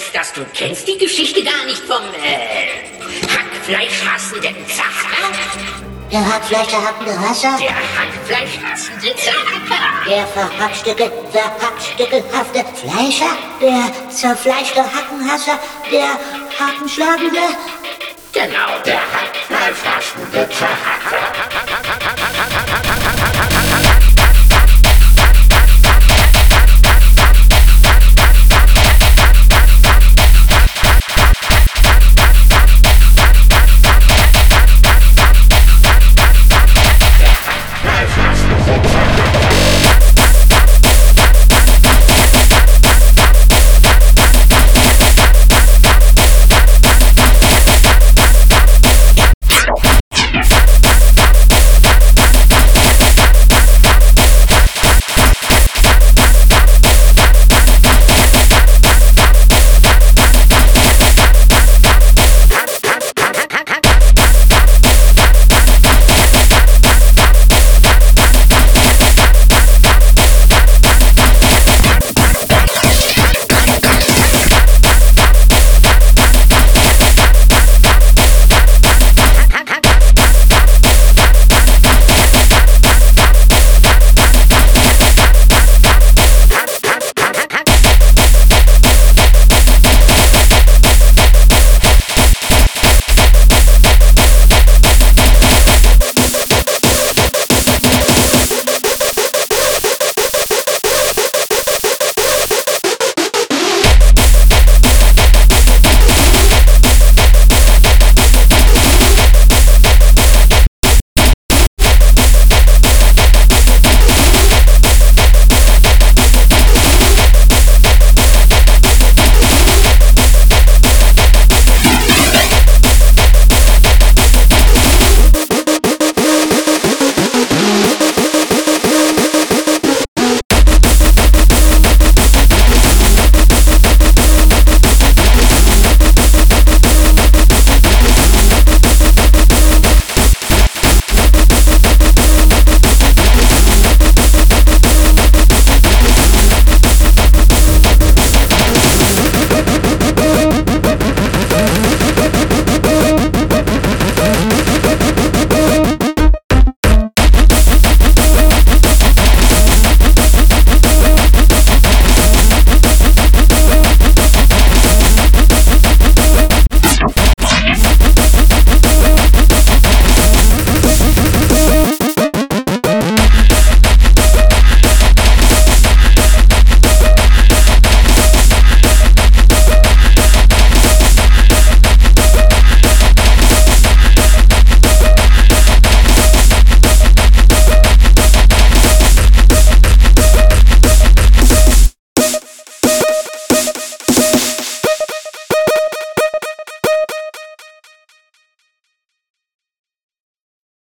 heißt das, du kennst die Geschichte gar nicht vom äh, Hackfleischhassenden Zacher? Der Hackfleischhackende Hasser? Der Hackfleischhassende Zacher. Der verhackstücke, verhackstückelhafte Fleischer? Der zerfleischte Hackenhasser? Der Hackenschlagende? Genau, der Hackfleischhassende Zacher.